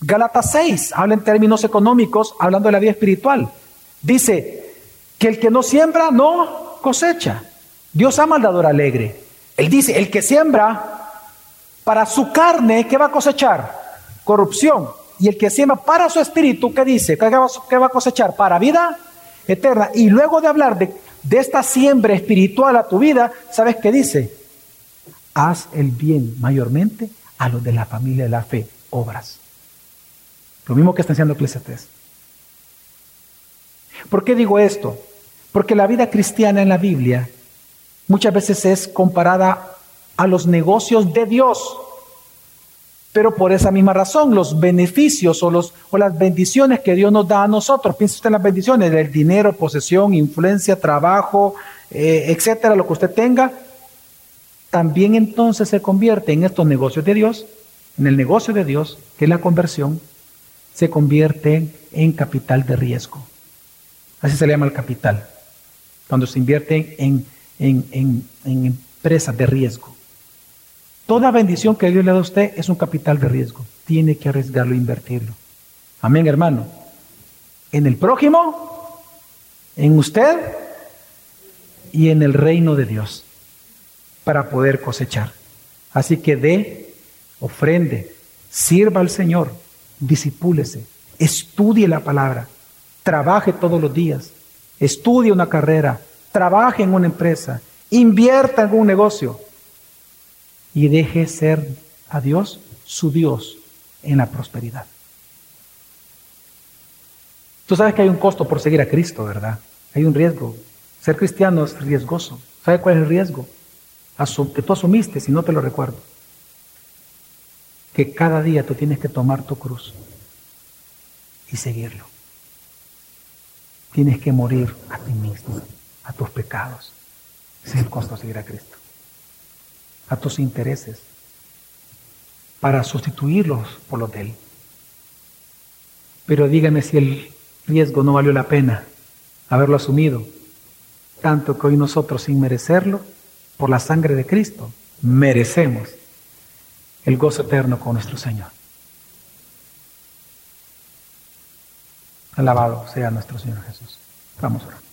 Gálatas 6 habla en términos económicos, hablando de la vida espiritual. Dice que el que no siembra no cosecha. Dios ama al dador alegre. Él dice, el que siembra para su carne, ¿qué va a cosechar? Corrupción. Y el que siembra para su espíritu, ¿qué dice? ¿Qué va a cosechar? Para vida eterna. Y luego de hablar de, de esta siembra espiritual a tu vida, ¿sabes qué dice? Haz el bien mayormente a los de la familia de la fe, obras. Lo mismo que está haciendo Eclesiastes. ¿Por qué digo esto? Porque la vida cristiana en la Biblia muchas veces es comparada a los negocios de Dios. Pero por esa misma razón, los beneficios o, los, o las bendiciones que Dios nos da a nosotros, piensa usted en las bendiciones del dinero, posesión, influencia, trabajo, eh, etcétera, lo que usted tenga, también entonces se convierte en estos negocios de Dios, en el negocio de Dios, que es la conversión, se convierte en capital de riesgo. Así se le llama el capital, cuando se invierte en, en, en empresas de riesgo. Toda bendición que Dios le da a usted es un capital de riesgo. Tiene que arriesgarlo e invertirlo. Amén, hermano. En el prójimo, en usted y en el reino de Dios para poder cosechar. Así que dé, ofrende, sirva al Señor disipúlese, estudie la palabra, trabaje todos los días, estudie una carrera, trabaje en una empresa, invierta en un negocio y deje ser a Dios su Dios en la prosperidad. Tú sabes que hay un costo por seguir a Cristo, ¿verdad? Hay un riesgo. Ser cristiano es riesgoso. ¿Sabe cuál es el riesgo? que tú asumiste, si no te lo recuerdo que cada día tú tienes que tomar tu cruz y seguirlo. Tienes que morir a ti mismo, a tus pecados. Es el costo de seguir a Cristo. A tus intereses, para sustituirlos por los de Él. Pero dígame si el riesgo no valió la pena haberlo asumido, tanto que hoy nosotros, sin merecerlo, por la sangre de Cristo, merecemos el gozo eterno con nuestro Señor. Alabado sea nuestro Señor Jesús. Vamos a orar.